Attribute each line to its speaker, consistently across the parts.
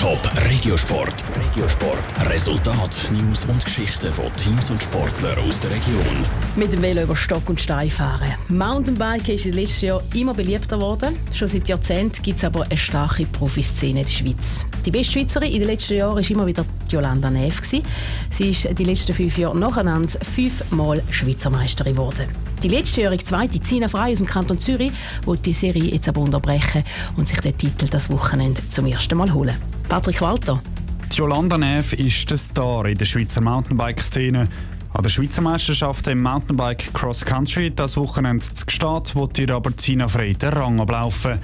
Speaker 1: Top Regiosport. Regiosport. Resultat, News und Geschichten von Teams und Sportlern aus der Region.
Speaker 2: Mit dem Velo über Stock und Stein fahren. Mountainbiken ist in den letzten Jahren immer beliebter geworden. Schon seit Jahrzehnten gibt es aber eine starke Profiszene in der Schweiz. Die beste Schweizerin in den letzten Jahren war immer wieder Jolanda Neff. Sie ist die letzten fünf Jahre nacheinander fünfmal Schweizer Meisterin geworden. Die letztjährige zweite Zina Frei aus dem Kanton Zürich wird die Serie jetzt aber unterbrechen und sich den Titel das Wochenende zum ersten Mal holen. Patrick Walter.
Speaker 3: Jolanda Neff ist der Star in der Schweizer Mountainbike-Szene. An der Schweizer Meisterschaft im Mountainbike Cross Country das Wochenende zu Gstaad wird ihr aber Zina Frey den Rang ablaufen.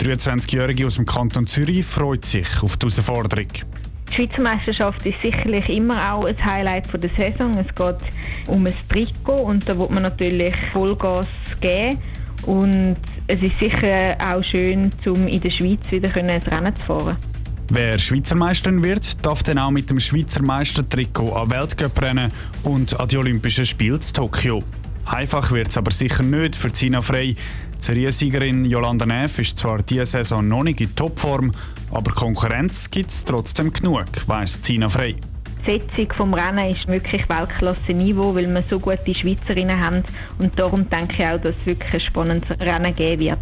Speaker 3: Die 23-Jährige aus dem Kanton Zürich freut sich auf die Herausforderung.
Speaker 4: Die Schweizer Meisterschaft ist sicherlich immer auch ein Highlight der Saison. Es geht um ein Trikot und da wird man natürlich Vollgas geben. Und es ist sicher auch schön, um in der Schweiz wieder ein Rennen zu fahren.
Speaker 3: Wer Schweizer Meisterin wird, darf dann auch mit dem Schweizer Meistertrikot an Weltcup rennen und an die Olympischen Spiele in Tokio. Einfach wird es aber sicher nicht für Zina Frey. Die Seriensiegerin Jolanda Neff ist zwar diese Saison noch nicht in Topform, aber Konkurrenz gibt es trotzdem genug, weiss Zina Frey.
Speaker 4: Die Setzung des Rennen ist wirklich Weltklasse-Niveau, weil wir so gute Schweizerinnen haben. Und darum denke ich auch, dass es wirklich ein spannendes Rennen geben wird.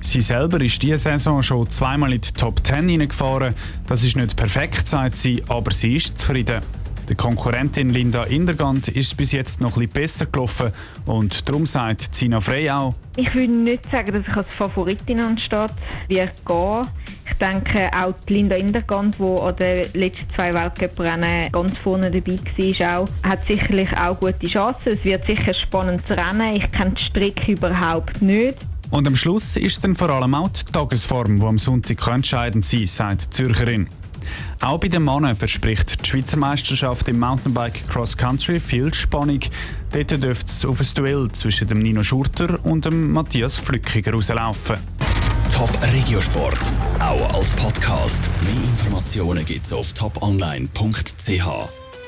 Speaker 3: Sie selber ist diese Saison schon zweimal in die Top 10 hineingefahren. Das ist nicht perfekt, sagt sie, aber sie ist zufrieden. Der Konkurrentin Linda Indergand ist bis jetzt noch etwas besser gelaufen und darum sagt Zina Frey auch.
Speaker 4: Ich würde nicht sagen, dass ich als Favoritin anstehe. Wir gehen. Ich denke, auch die Linda Indergand, die an den letzten zwei Weltcuprennen ganz vorne dabei war, auch, hat sicherlich auch gute Chancen. Es wird sicher spannend zu rennen. Ich kenne die Strecke überhaupt nicht.
Speaker 3: Und am Schluss ist dann vor allem auch die Tagesform, die am Sonntag entscheidend sein sagt die Zürcherin. Auch bei den Männern verspricht die Schweizer Meisterschaft im Mountainbike Cross Country viel Spannung. Dort dürfte es auf ein Duell zwischen dem Nino Schurter und dem Matthias Flückiger rauslaufen.
Speaker 1: Top Regiosport, auch als Podcast. Mehr Informationen gibt es auf toponline.ch.